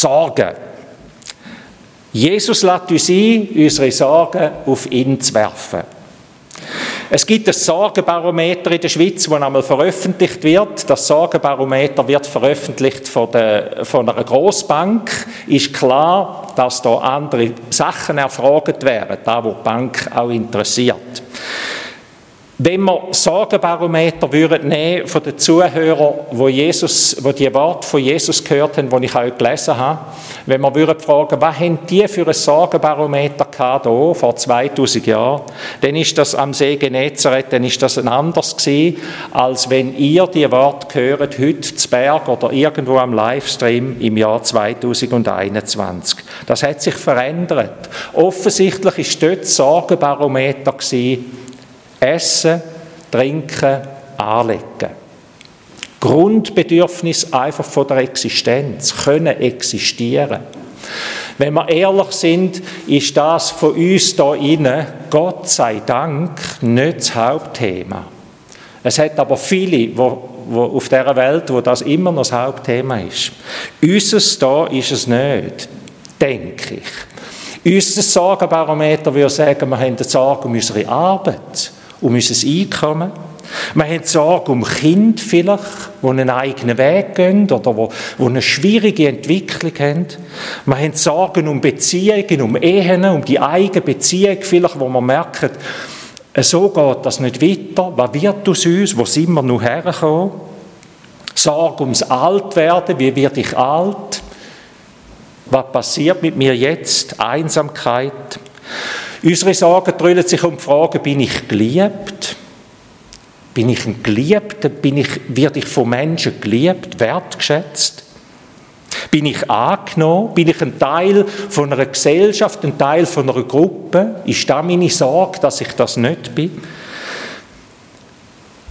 Sorgen. Jesus lädt uns ein, unsere Sorgen auf ihn zu werfen. Es gibt ein Sorgenbarometer in der Schweiz, das einmal veröffentlicht wird. Das Sorgenbarometer wird veröffentlicht von, der, von einer Großbank. Ist klar, dass da andere Sachen erfragt werden, da wo die Bank auch interessiert. Wenn wir Sorgenbarometer würden nehmen von den Zuhörern, wo Jesus, wo die Worte von Jesus gehört haben, die ich auch gelesen habe, wenn wir würden fragen, was haben die für ein Sorgenbarometer gehabt hier, vor 2000 Jahren, dann ist das am See Genezareth, dann ist das ein anderes gewesen, als wenn ihr die Worte hört, heute zu Berg oder irgendwo am Livestream im Jahr 2021. Das hat sich verändert. Offensichtlich ist dort Sorgenbarometer gewesen, Essen, Trinken, Anlegen. Grundbedürfnis einfach von der Existenz, können existieren. Wenn wir ehrlich sind, ist das von uns da innen, Gott sei Dank, nicht das Hauptthema. Es hat aber viele wo, auf dieser Welt, wo das immer noch das Hauptthema ist. Unseres da ist es nicht, denke ich. Unser Sorgenbarometer würde sagen, wir haben Sorge um unsere Arbeit um unser Einkommen. Wir haben Sorge um Kinder vielleicht, die einen eigenen Weg gehen oder die, die eine schwierige Entwicklung haben. Wir haben Sorgen um Beziehungen, um Ehen, um die eigene Beziehung vielleicht, wo man merkt, so geht das nicht weiter. Was wird aus uns? Wo sind wir noch hergekommen? Sorge ums Altwerden. Wie werde ich alt? Was passiert mit mir jetzt? Einsamkeit. Unsere Sorgen drüllen sich um die Frage, bin ich geliebt? Bin ich ein Geliebter? Bin ich, werde ich von Menschen geliebt, wertgeschätzt? Bin ich angenommen? Bin ich ein Teil von einer Gesellschaft, ein Teil von einer Gruppe? Ist da meine Sorge, dass ich das nicht bin?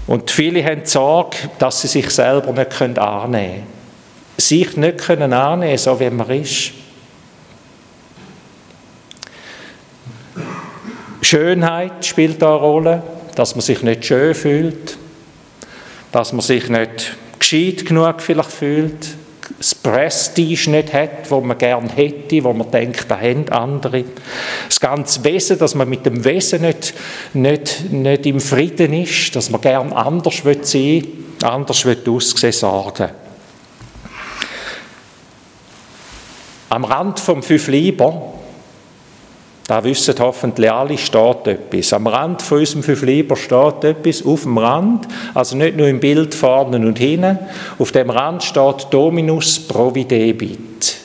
Und viele haben die Sorge, dass sie sich selber nicht annehmen können. Sich nicht annehmen können, so wie man ist. Schönheit spielt da eine Rolle, dass man sich nicht schön fühlt, dass man sich nicht gescheit genug vielleicht fühlt, das Prestige nicht hat, wo man gern hätte, wo man denkt, da haben andere. Das ganze Wesen, dass man mit dem Wesen nicht, nicht, nicht im Frieden ist, dass man gern anders will sein, anders will aussehen, sorgen. Am Rand vom Fünf Lieber da wissen hoffentlich alle, steht etwas. Am Rand von unserem fünf Lieber steht etwas, auf dem Rand, also nicht nur im Bild vorne und hinten, auf dem Rand steht Dominus Providebit.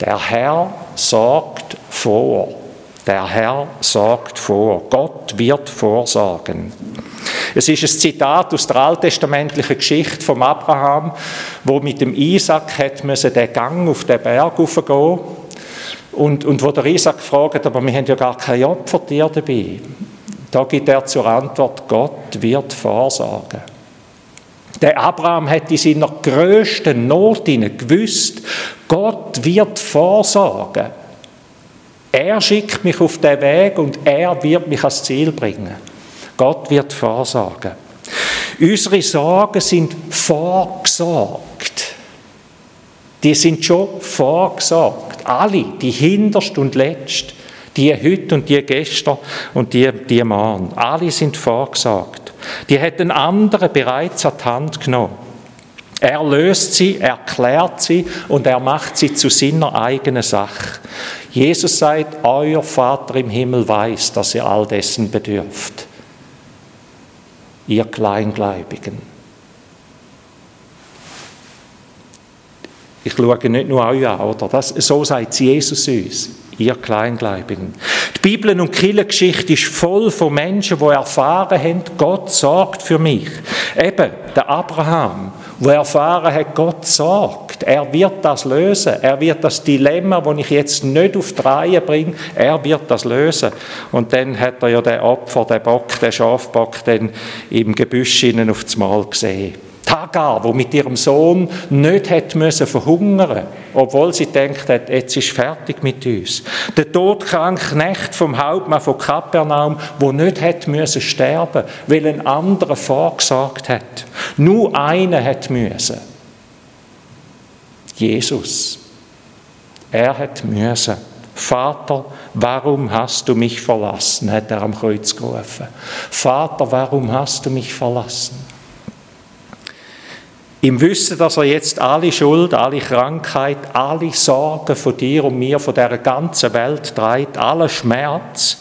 Der Herr sorgt vor. Der Herr sorgt vor. Gott wird vorsorgen. Es ist ein Zitat aus der alttestamentlichen Geschichte von Abraham, wo mit dem Isaac hat den Gang auf den Berg gehen und, und wo der Isaac fragt, aber wir haben ja gar kein Opfertier dabei, da gibt er zur Antwort, Gott wird vorsorgen. Der Abraham hat in seiner größten Not gewusst, Gott wird vorsorgen. Er schickt mich auf den Weg und er wird mich ans Ziel bringen. Gott wird vorsorgen. Unsere Sorgen sind vorgesorgt. Die sind schon vorgesorgt alle, die hinterst und letzt, die heute und die gestern und die, die morgen, alle sind vorgesagt. Die hätten andere bereits an die Hand genommen. Er löst sie, erklärt sie und er macht sie zu seiner eigenen Sache. Jesus sagt, euer Vater im Himmel weiß, dass ihr all dessen bedürft. Ihr Kleingläubigen. Ich schaue nicht nur euch an, oder? Das, so sagt Jesus uns, ihr Kleingläubigen. Die Bibel und Kirchengeschichte ist voll von Menschen, die erfahren haben, Gott sorgt für mich. Eben, der Abraham, der erfahren hat, Gott sorgt. Er wird das lösen. Er wird das Dilemma, das ich jetzt nicht auf die Reihe bringe, er wird das lösen. Und dann hat er ja den Opfer, den Bock, den Schafbock, dann im Gebüsch auf das Mal gesehen. Hagar, wo mit ihrem Sohn nicht hätte müssen verhungern, obwohl sie denkt hat, jetzt ist fertig mit uns. Der todkranke Knecht vom Hauptmann von Kapernaum, wo nicht hätte müssen sterben, weil ein anderer vorgesagt hat. Nur einer hätte müssen. Jesus. Er hat müssen. Vater, warum hast du mich verlassen? hat er am Kreuz gerufen. Vater, warum hast du mich verlassen? Im Wissen, dass er jetzt alle Schuld, alle Krankheit, alle Sorgen von dir und mir, von der ganzen Welt trägt, alle Schmerz,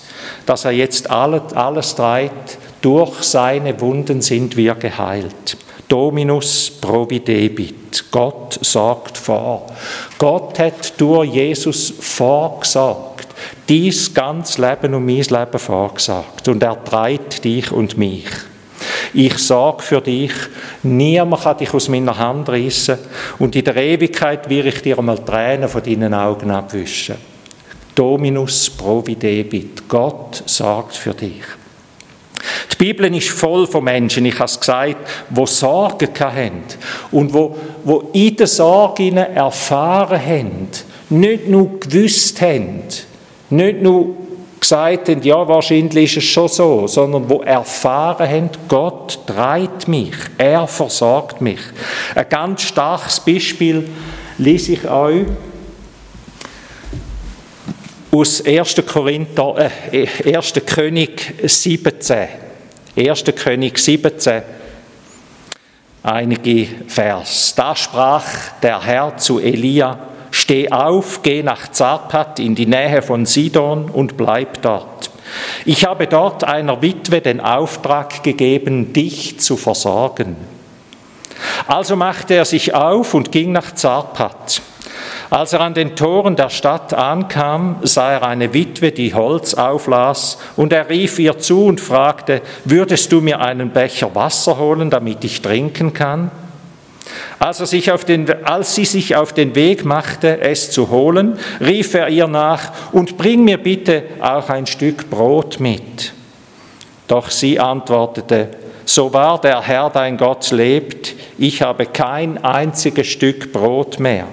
dass er jetzt alles, alles trägt, durch seine Wunden sind wir geheilt. Dominus providebit. Gott sorgt vor. Gott hat durch Jesus vorgesagt. Dies ganz Leben und mein Leben vorgesagt. Und er treibt dich und mich. Ich sorge für dich. Niemand kann dich aus meiner Hand reissen. Und in der Ewigkeit will ich dir einmal Tränen von deinen Augen abwischen. Dominus providebit. Gott sorgt für dich. Die Bibel ist voll von Menschen, ich habe es gesagt, die Sorgen hatten und wo, wo in der Sorge erfahren haben, nicht nur gewusst haben, nicht nur gesagt haben, ja, wahrscheinlich ist es schon so, sondern wo erfahren haben, Gott treibt mich, er versorgt mich. Ein ganz starkes Beispiel lese ich euch aus 1. Korinther, äh, 1. König 17. 1. König 17. Einige Vers. Da sprach der Herr zu Elia, steh auf, geh nach Zarpat in die Nähe von Sidon und bleib dort. Ich habe dort einer Witwe den Auftrag gegeben, dich zu versorgen. Also machte er sich auf und ging nach Zarpat. Als er an den Toren der Stadt ankam, sah er eine Witwe, die Holz auflas, und er rief ihr zu und fragte, würdest du mir einen Becher Wasser holen, damit ich trinken kann? Als, er sich auf den, als sie sich auf den Weg machte, es zu holen, rief er ihr nach, und bring mir bitte auch ein Stück Brot mit. Doch sie antwortete, so wahr der Herr dein Gott lebt, ich habe kein einziges Stück Brot mehr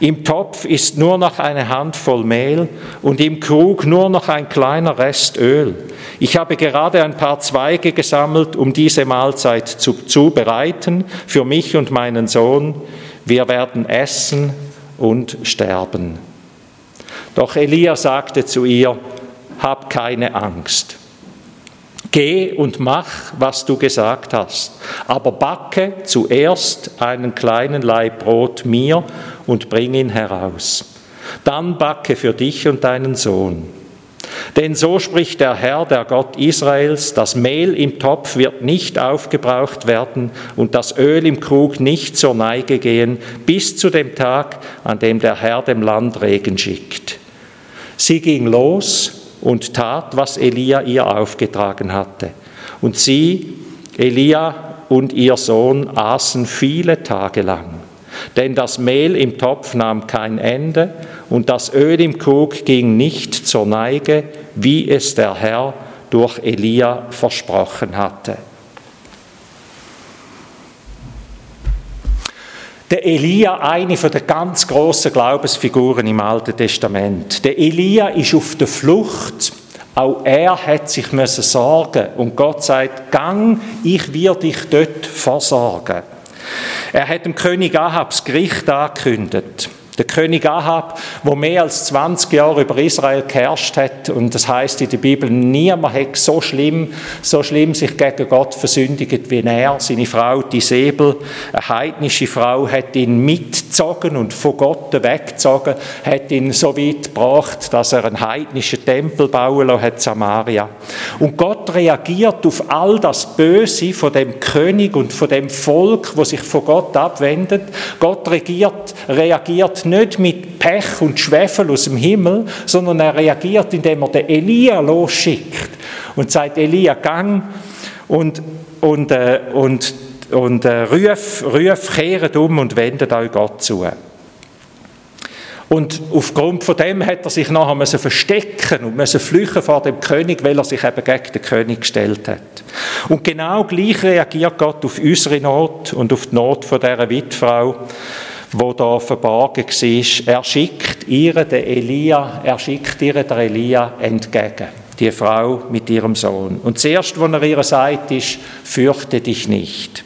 im Topf ist nur noch eine Handvoll Mehl und im Krug nur noch ein kleiner Rest Öl. Ich habe gerade ein paar Zweige gesammelt, um diese Mahlzeit zu zubereiten für mich und meinen Sohn. Wir werden essen und sterben. Doch Elia sagte zu ihr, hab keine Angst. Geh und mach, was du gesagt hast, aber backe zuerst einen kleinen Laib Brot mir und bring ihn heraus. Dann backe für dich und deinen Sohn. Denn so spricht der Herr, der Gott Israels, das Mehl im Topf wird nicht aufgebraucht werden und das Öl im Krug nicht zur Neige gehen, bis zu dem Tag, an dem der Herr dem Land Regen schickt. Sie ging los und tat, was Elia ihr aufgetragen hatte. Und sie, Elia und ihr Sohn, aßen viele Tage lang. Denn das Mehl im Topf nahm kein Ende und das Öl im Krug ging nicht zur Neige, wie es der Herr durch Elia versprochen hatte. Der Elia, eine der ganz großen Glaubensfiguren im Alten Testament. Der Elia ist auf der Flucht. Auch er hat sich müssen sorgen und Gott sagt: Gang, ich werde dich dort versorgen. Er hat dem König Ahab das Gericht angekündigt. Der König Ahab, wo mehr als 20 Jahre über Israel geherrscht hat, und das heißt in der Bibel, niemand hat so schlimm, so schlimm sich gegen Gott versündigt wie er. Seine Frau, die Säbel, eine heidnische Frau, hat ihn mitgezogen und von Gott weggezogen, hat ihn so weit gebracht, dass er einen heidnischen Tempel bauen lassen hat, Samaria. Und Gott reagiert auf all das Böse von dem König und von dem Volk, wo sich von Gott abwendet. Gott reagiert, reagiert nicht mit Pech und Schwefel aus dem Himmel, sondern er reagiert, indem er den Elia losschickt und sagt, Elia, gang und, und, äh, und, und äh, ruf, ruf, kehret um und wendet euch Gott zu. Und aufgrund von dem hat er sich nachher müssen verstecken und müssen flüchten vor dem König, weil er sich eben gegen den König gestellt hat. Und genau gleich reagiert Gott auf unsere Not und auf die Not von dieser Witfrau wo da verborgen war. Er schickt ihr den Elia, er schickt ihr den Elia entgegen, die Frau mit ihrem Sohn. Und zuerst, was er ihr sagt, ist, fürchte dich nicht.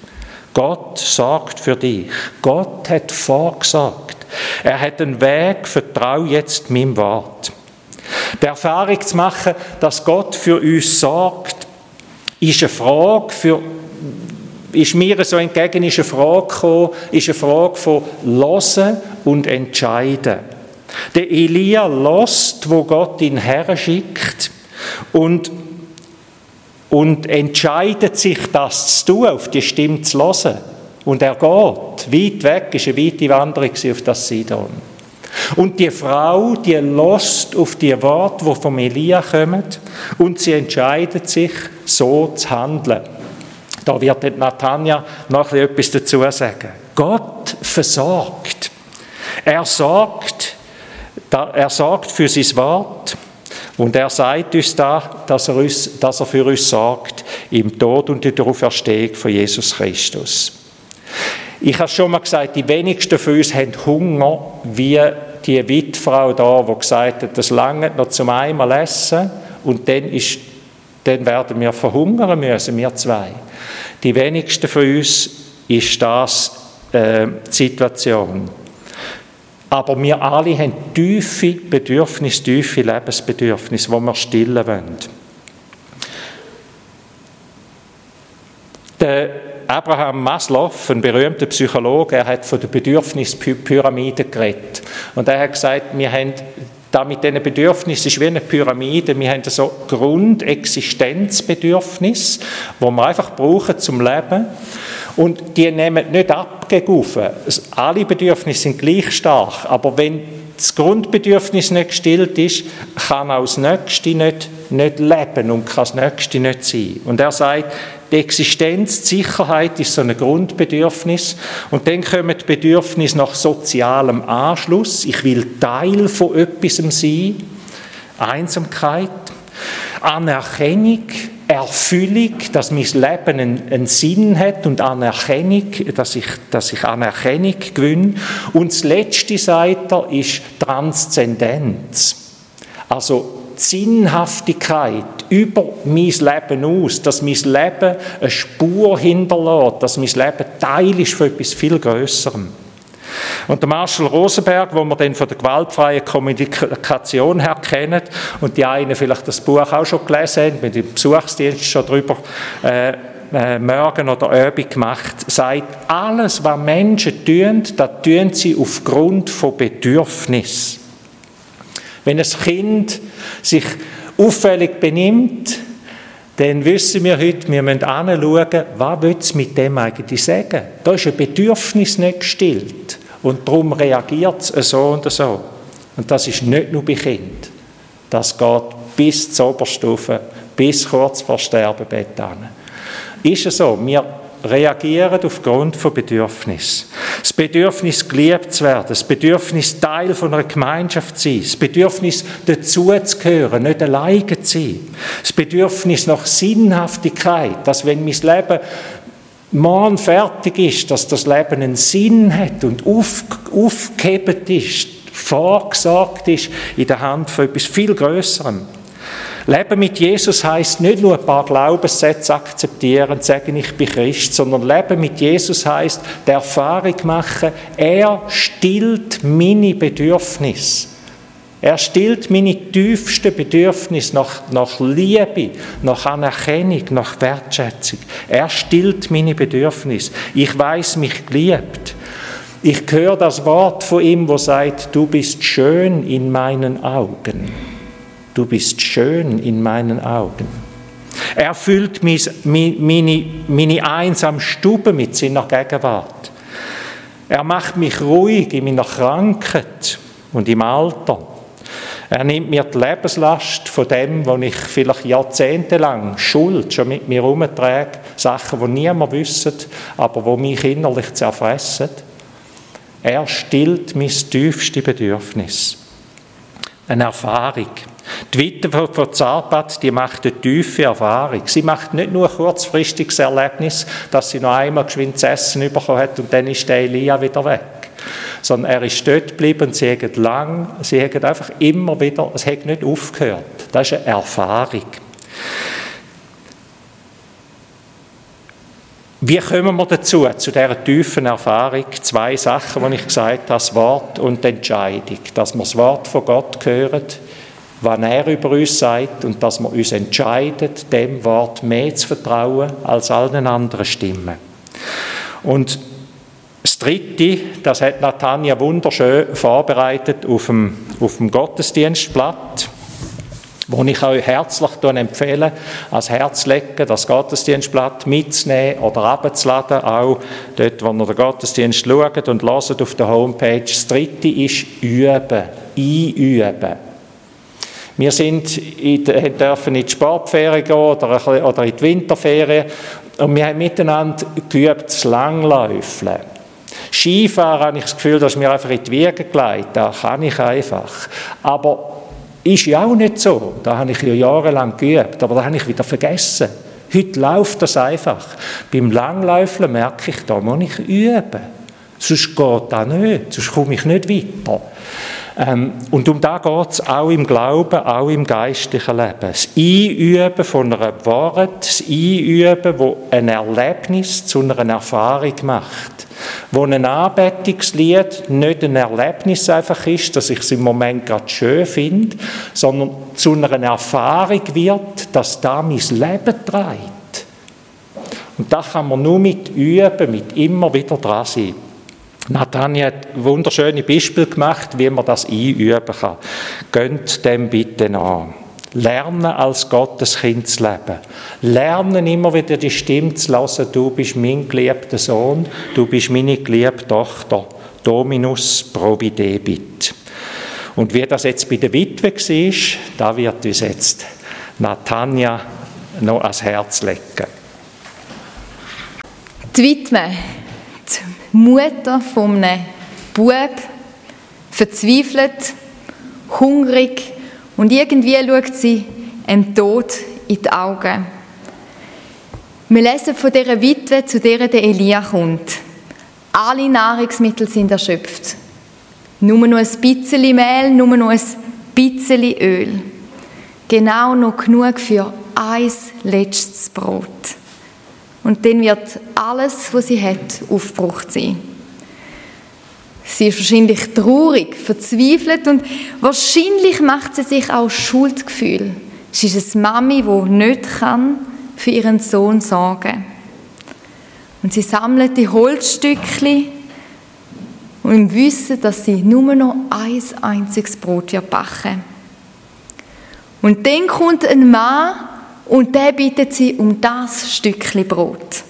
Gott sorgt für dich. Gott hat vorgesagt. Er hat einen Weg, vertrau jetzt meinem Wort. Die Erfahrung zu machen, dass Gott für uns sorgt, ist eine Frage für ist mir so entgegen ist eine Frage gekommen, ist eine Frage von Losen und Entscheiden. Der Elia lost, wo Gott ihn her schickt und und entscheidet sich, das zu tun, auf die Stimme zu hören. Und er geht. Weit weg, ist eine weite Wanderung auf das Sidon. Und die Frau, die lost auf die Worte, die vom Elia kommen, und sie entscheidet sich, so zu handeln. Da wird Natanja noch etwas dazu sagen. Gott versorgt. Er sorgt, er sorgt für sein Wort. Und er sagt uns da, dass er, uns, dass er für uns sorgt im Tod und in der Auferstehung von Jesus Christus. Ich habe schon mal gesagt, die wenigsten von uns haben Hunger, wie die Witfrau da, die gesagt hat, das lange noch zum einmal essen und dann, ist, dann werden wir verhungern müssen, wir zwei. Die wenigsten von uns ist das äh, die Situation. Aber wir alle haben tiefe Bedürfnisse, tiefe Lebensbedürfnisse, die wir stillen wollen. Der Abraham Maslow, ein berühmter Psychologe, er hat von der Bedürfnispyramide geredet. Und er hat gesagt, wir haben da mit diesen Bedürfnissen ist wie eine Pyramide. Wir haben so Grundexistenzbedürfnis, wo wir einfach brauchen zum Leben. Und die nehmen nicht ab gegen Alle Bedürfnisse sind gleich stark, aber wenn das Grundbedürfnis nicht gestillt ist, kann auch das Nächste nicht, nicht leben und kann das Nächste nicht sein. Und er sagt, die Existenz, die Sicherheit ist so ein Grundbedürfnis. Und dann kommen die Bedürfnisse nach sozialem Anschluss. Ich will Teil von etwas sein. Einsamkeit. Anerkennung. Erfüllung, dass mein Leben einen, einen, Sinn hat und Anerkennung, dass ich, dass ich Anerkennung gewinne. Und das letzte, sagt er, ist Transzendenz. Also Sinnhaftigkeit über mein Leben aus, dass mein Leben eine Spur hinterlässt, dass mein Leben Teil ist von etwas viel Größerem. Und der Marshall Rosenberg, wo man dann von der gewaltfreien Kommunikation her kennt und die einen vielleicht das Buch auch schon gelesen haben, mit dem Besuchsdienst schon darüber äh, äh, Morgen oder Abend gemacht, sagt, alles, was Menschen tun, das tun sie aufgrund von Bedürfnis. Wenn ein Kind sich auffällig benimmt, dann wissen wir heute, wir müssen anschauen, was es mit dem eigentlich sagen. Da ist ein Bedürfnis nicht gestillt. Und darum reagiert es so und so. Und das ist nicht nur bei Kindern. Das geht bis zur Oberstufe, bis kurz vor Sterbebett an. Ist es so? Wir reagieren aufgrund von Bedürfnis. Das Bedürfnis, geliebt zu werden, das Bedürfnis, Teil von einer Gemeinschaft zu sein, das Bedürfnis, dazuzugehören, nicht alleine zu sein, das Bedürfnis nach Sinnhaftigkeit, dass wenn mein Leben morgen fertig ist, dass das Leben einen Sinn hat und auf, aufgehebt ist, vorgesagt ist in der Hand von etwas viel Größerem. Leben mit Jesus heißt nicht nur ein paar Glaubenssätze akzeptieren, sagen, ich bin Christ, sondern Leben mit Jesus heißt die Erfahrung machen, er stillt meine Bedürfnisse. Er stillt meine tiefsten Bedürfnisse nach, nach Liebe, nach Anerkennung, nach Wertschätzung. Er stillt meine Bedürfnisse. Ich weiß mich geliebt. Ich höre das Wort von ihm, wo sagt, du bist schön in meinen Augen. Du bist schön in meinen Augen. Er füllt meine, meine einsame Stube mit seiner Gegenwart. Er macht mich ruhig in meiner Krankheit und im Alter. Er nimmt mir die Lebenslast von dem, wo ich vielleicht jahrzehntelang Schuld schon mit mir herumtrage, Sachen, die niemand wüsste, aber wo mich innerlich zerfressen. Er stillt mein tiefste Bedürfnis. Eine Erfahrung. Die Witwe von Zarpat, die macht eine tiefe Erfahrung. Sie macht nicht nur ein kurzfristiges Erlebnis, dass sie noch einmal geschwind zu essen bekommen hat und dann ist der Elia wieder weg sondern er ist dort geblieben, sie haben lang, sie haben einfach immer wieder, es hat nicht aufgehört. Das ist eine Erfahrung. Wie kommen wir dazu, zu dieser tiefen Erfahrung? Zwei Sachen, die ich gesagt habe, das Wort und die Entscheidung. Dass wir das Wort von Gott hören, was er über uns sagt und dass wir uns entscheiden, dem Wort mehr zu vertrauen als allen anderen Stimmen. Und das Dritte, das hat Natanja wunderschön vorbereitet auf dem, auf dem Gottesdienstblatt, wo ich euch herzlich empfehle, als Herzlecken das Gottesdienstblatt mitzunehmen oder abzuladen, auch dort, wo ihr den Gottesdienst schaut und hört auf der Homepage. Das Dritte ist üben, einüben. Wir sind in, dürfen in die Sportferien gehen oder, oder in die Winterferien und wir haben miteinander geübt, das Langläufeln. Skifahren habe ich das Gefühl, dass mir einfach in die Wiege gelegt. Das kann ich einfach. Aber ist ja auch nicht so. Da habe ich ja jahrelang geübt, aber da habe ich wieder vergessen. Heute läuft das einfach. Beim Langläufeln merke ich, da muss ich üben. Sonst geht das nicht, sonst komme ich nicht weiter. Ähm, und um da geht es auch im Glauben, auch im geistlichen Leben. Das Einüben von einer Wahrheit, das Einüben, wo ein Erlebnis zu einer Erfahrung macht. Wo ein Anbetungslied nicht ein Erlebnis einfach ist, dass ich es im Moment gerade schön finde, sondern zu einer Erfahrung wird, dass da mein Leben trägt. Und das kann man nur mit Üben, mit immer wieder dran sein. Nathanael hat wunderschöne Beispiele gemacht, wie man das einüben kann. Gönnt dem bitte an. Lernen als Gotteskind zu leben. Lernen immer wieder die Stimme zu lassen, du bist mein geliebter Sohn, du bist meine geliebte Tochter. Dominus probidebit. Und wie das jetzt bei der Witwe war, da wird uns jetzt Natanja noch ans Herz legen. Die Witwe Mutter von einem Bub, verzweifelt, hungrig und irgendwie schaut sie dem Tod in die Augen. Wir lesen von dieser Witwe, zu der der Elia kommt. Alle Nahrungsmittel sind erschöpft. Nur noch ein bisschen Mehl, nur noch ein bisschen Öl. Genau noch genug für ein letztes Brot. Und dann wird alles, was sie hat, aufgebraucht sein. Sie ist wahrscheinlich traurig, verzweifelt und wahrscheinlich macht sie sich auch Schuldgefühl. Sie ist eine Mami, die nicht kann für ihren Sohn sorgen. Und sie sammelt die Holzstückchen und im Wissen, dass sie nur noch ein einziges Brot backen Und dann kommt ein Mann und der bittet sie um das Stückchen Brot.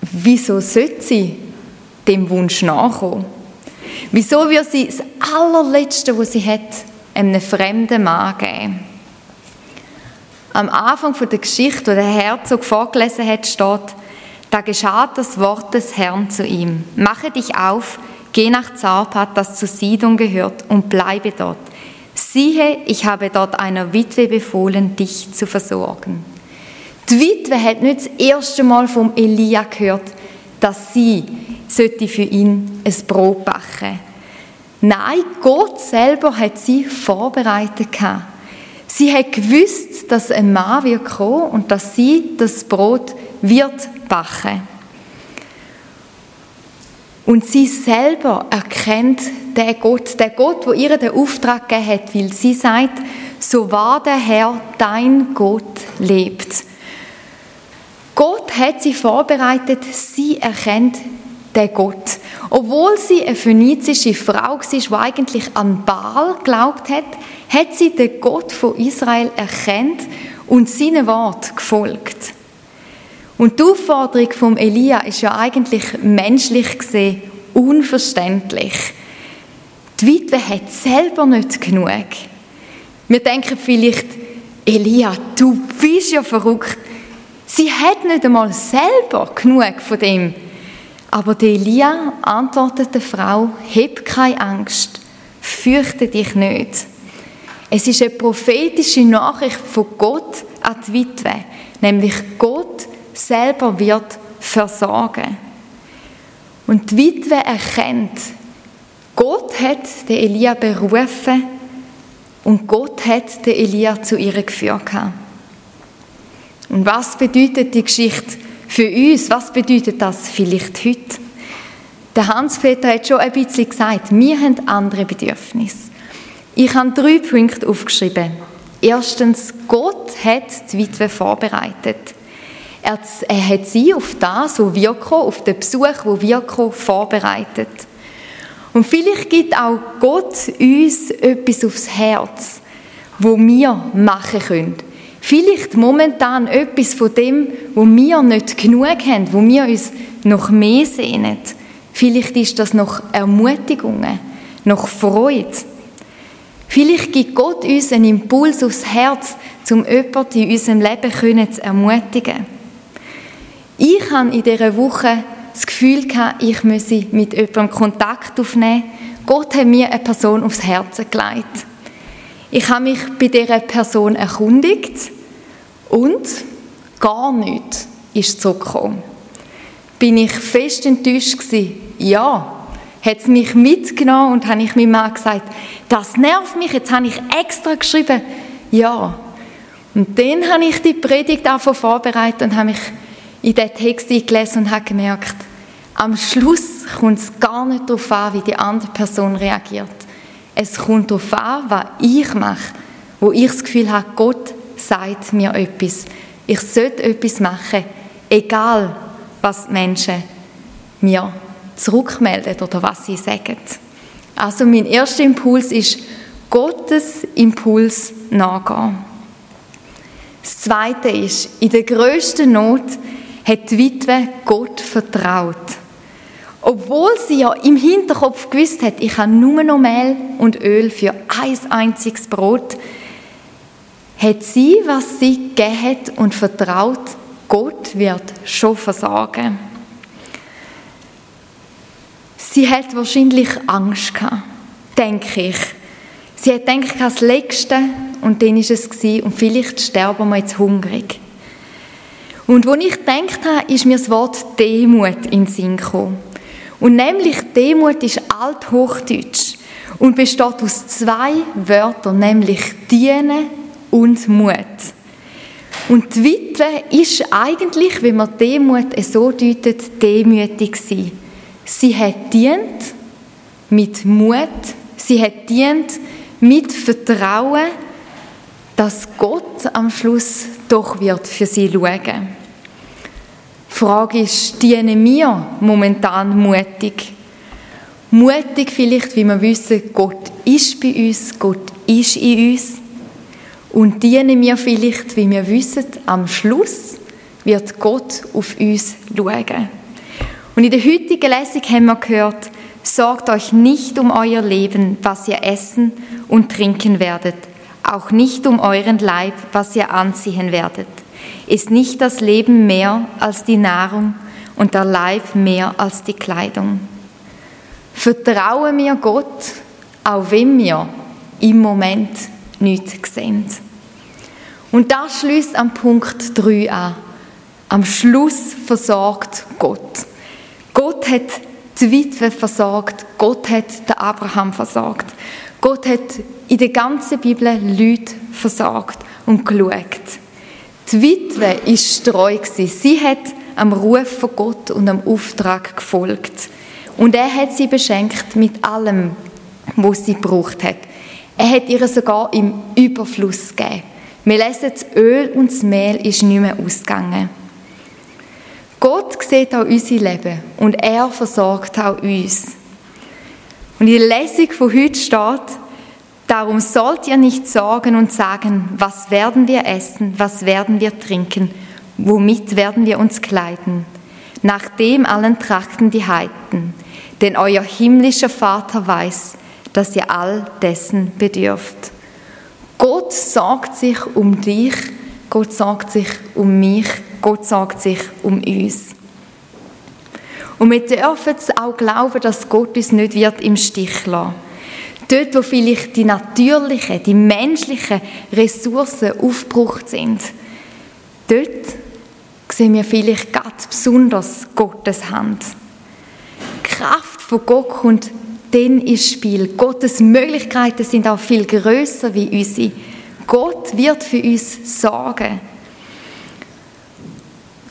Wieso sollte sie dem Wunsch nachkommen? Wieso wird sie das allerletzte, was sie hat, einem fremden Mann geben? Am Anfang der Geschichte, wo der Herzog vorgelesen hat, steht, da geschah das Wort des Herrn zu ihm. Mache dich auf, geh nach Zarpat, das zu Sidon gehört, und bleibe dort siehe, ich habe dort einer Witwe befohlen, dich zu versorgen. Die Witwe hat nicht das erste Mal vom Elia gehört, dass sie sollte für ihn ein Brot backen. Nein, Gott selber hat sie vorbereitet Sie hat gewusst, dass ein Mann wird kommen und dass sie das Brot wird backen. Und sie selber erkennt den Gott, der Gott, wo ihr den Auftrag gegeben hat, weil sie sagt, so wahr der Herr, dein Gott, lebt. Gott hat sie vorbereitet, sie erkennt den Gott. Obwohl sie eine phönizische Frau war, die eigentlich an Baal glaubt hat, hat sie den Gott von Israel erkennt und seinem Wort gefolgt. Und die Aufforderung von Elia ist ja eigentlich menschlich gesehen unverständlich. Die Witwe hat selber nicht genug. Wir denken vielleicht, Elia, du bist ja verrückt. Sie hat nicht einmal selber genug von dem. Aber Elia antwortet der Frau, hab keine Angst, fürchte dich nicht. Es ist eine prophetische Nachricht von Gott an die Witwe, nämlich Gott selber wird versorgen. Und die Witwe erkennt, Gott hat den Elia berufen und Gott hat den Elia zu ihr geführt. Und was bedeutet die Geschichte Für uns, was bedeutet das vielleicht heute? Der Hans-Peter hat schon ein bisschen gesagt, wir haben andere Bedürfnisse. Ich habe drei Punkte aufgeschrieben. Erstens, Gott hat die Witwe vorbereitet. Er, er hat sie auf das, wo wir kommen, auf den Besuch, wo wir kommen, vorbereitet. Und vielleicht gibt auch Gott uns etwas aufs Herz, wo wir machen können. Vielleicht momentan etwas von dem, wo wir nicht genug haben, wo wir uns noch mehr sehnen. Vielleicht ist das noch Ermutigungen, noch Freude. Vielleicht gibt Gott uns einen Impuls aufs Herz, um jemanden in unserem Leben zu ermutigen. Ich habe in dieser Woche das Gefühl gehabt, ich müsse mit jemandem Kontakt aufnehmen. Gott hat mir eine Person aufs Herz gelegt. Ich habe mich bei dieser Person erkundigt und gar nichts ist zurückgekommen. Bin ich fest enttäuscht gewesen? Ja. Hat es mich mitgenommen und habe ich meinem Mann gesagt, das nervt mich, jetzt habe ich extra geschrieben, ja. Und dann habe ich die Predigt davon vorbereitet und habe mich in den Text gelesen und habe gemerkt, am Schluss kommt es gar nicht darauf an, wie die andere Person reagiert. Es kommt darauf an, was ich mache, wo ich das Gefühl habe, Gott sagt mir etwas. Ich sollte etwas machen, egal was die Menschen mir zurückmelden oder was sie sagen. Also mein erster Impuls ist, Gottes Impuls nachgehen. Das Zweite ist, in der grössten Not hat die Witwe Gott vertraut. Obwohl sie ja im Hinterkopf gewusst hat, ich habe nur noch Mehl und Öl für ein einziges Brot, hat sie, was sie gegeben hat und vertraut, Gott wird schon versagen. Sie hat wahrscheinlich Angst gehabt, denke ich. Sie hat gedacht, das Letzte und dann ist es gewesen, und vielleicht sterben wir jetzt hungrig. Und wo ich gedacht habe, ist mir das Wort Demut in den Sinn gekommen. Und nämlich Demut ist althochdeutsch und besteht aus zwei Wörtern, nämlich dienen und Mut. Und die Witwe ist eigentlich, wenn man Demut so deutet, demütig sein. Sie hat dient mit Mut, sie hat dient mit Vertrauen, dass Gott am Schluss doch wird für sie schauen. Die Frage ist, dienen wir momentan mutig? Mutig vielleicht, wie wir wissen, Gott ist bei uns, Gott ist in uns. Und dienen wir vielleicht, wie wir wissen, am Schluss wird Gott auf uns schauen. Und in der heutigen Lesung haben wir gehört, sorgt euch nicht um euer Leben, was ihr essen und trinken werdet, auch nicht um euren Leib, was ihr anziehen werdet. Ist nicht das Leben mehr als die Nahrung und der Leib mehr als die Kleidung? Vertraue mir Gott, auch wenn wir im Moment nichts sehen. Und das schließt am Punkt 3 an. Am Schluss versorgt Gott. Gott hat die Witwe versorgt, Gott hat den Abraham versorgt. Gott hat in der ganzen Bibel Leute versorgt und geschaut. Die Witwe ist treu Sie hat am Ruf von Gott und am Auftrag gefolgt. Und er hat sie beschenkt mit allem, was sie gebraucht hat. Er hat ihr sogar im Überfluss gegeben. Wir lesen, das Öl und das Mehl ist nicht mehr ausgegangen. Gott sieht auch unser Leben und er versorgt auch uns. Und der Lesung von heute steht, darum sollt ihr nicht sorgen und sagen, was werden wir essen, was werden wir trinken, womit werden wir uns kleiden. Nach dem allen trachten die Heiden, denn euer himmlischer Vater weiß, dass ihr all dessen bedürft. Gott sorgt sich um dich, Gott sorgt sich um mich, Gott sorgt sich um uns. Und wir dürfen auch glauben, dass Gott uns nicht wird im Stich lassen Dort, wo vielleicht die natürlichen, die menschlichen Ressourcen aufgebraucht sind, dort sehen wir vielleicht ganz besonders Gottes Hand. Die Kraft von Gott kommt dann ins Spiel. Gottes Möglichkeiten sind auch viel größer wie unsere. Gott wird für uns sorgen.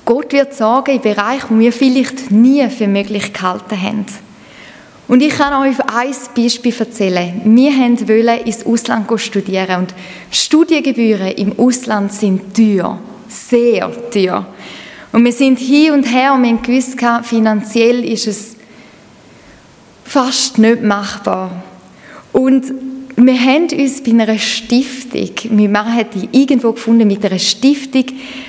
Gott wird sorgen in Bereichen, wo wir vielleicht nie für möglich gehalten haben. Und ich kann euch ein Beispiel erzählen. Wir wollten ins Ausland studieren und Studiengebühren im Ausland sind teuer. Sehr teuer. Und wir sind hin und her und wir haben gewusst, finanziell ist es fast nicht machbar. Und wir haben uns bei einer Stiftung, wir haben die irgendwo gefunden mit einer Stiftung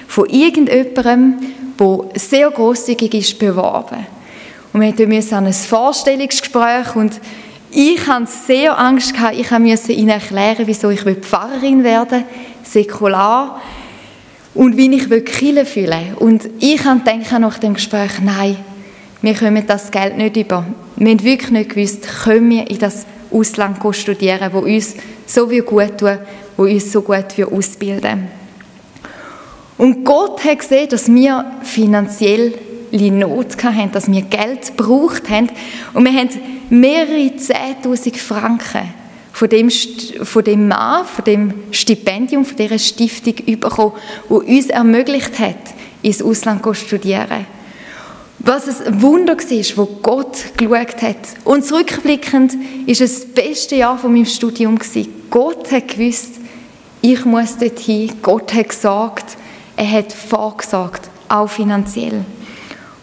von irgendjemandem, der sehr grosszügig ist, beworben. Und wir mussten an ein Vorstellungsgespräch und ich hatte sehr Angst, gehabt. ich musste ihnen erklären, wieso ich Pfarrerin werden will, säkular, und wie ich Kille fühle. Und ich denke nach dem Gespräch, nein, wir kommen das Geld nicht über. Wir haben wirklich nicht gewusst, können wir in das Ausland studieren, wo uns so viel gut tut, wo uns so gut ausbilden Und Gott hat gesehen, dass wir finanziell Not hatten, dass wir Geld gebraucht haben. Und wir haben mehrere 10'000 Franken von dem, von dem Mann, von dem Stipendium, von dieser Stiftung bekommen, die uns ermöglicht hat, ins Ausland zu studieren. Was ein Wunder war, wo Gott geschaut hat. Und zurückblickend ist es das beste Jahr von meinem Studium Gott hat gewusst, ich muss dorthin. Gott hat gesagt, er hat vorgesagt, auch finanziell.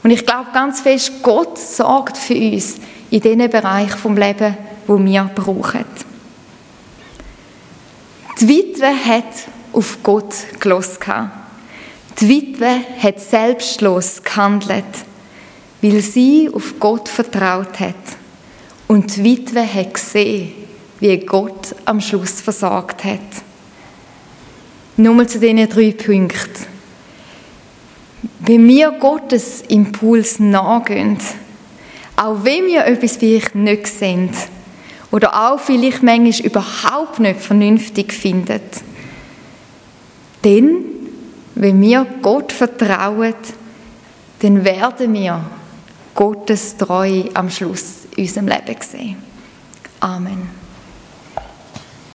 Und ich glaube ganz fest, Gott sorgt für uns in diesen Bereich vom Leben, wo wir brauchen. Die Witwe hat auf Gott gelassen. Die Witwe hat selbstlos gehandelt weil sie auf Gott vertraut hat. Und die Witwe hat gesehen, wie Gott am Schluss versagt hat. Nochmal zu diesen drei Punkten. Wenn wir Gottes Impuls nachgehen, auch wenn wir etwas vielleicht nicht sehen oder auch vielleicht manchmal überhaupt nicht vernünftig finden, denn wenn wir Gott vertrauen, dann werden wir Gottes Treue am Schluss in unserem Leben sehen. Amen.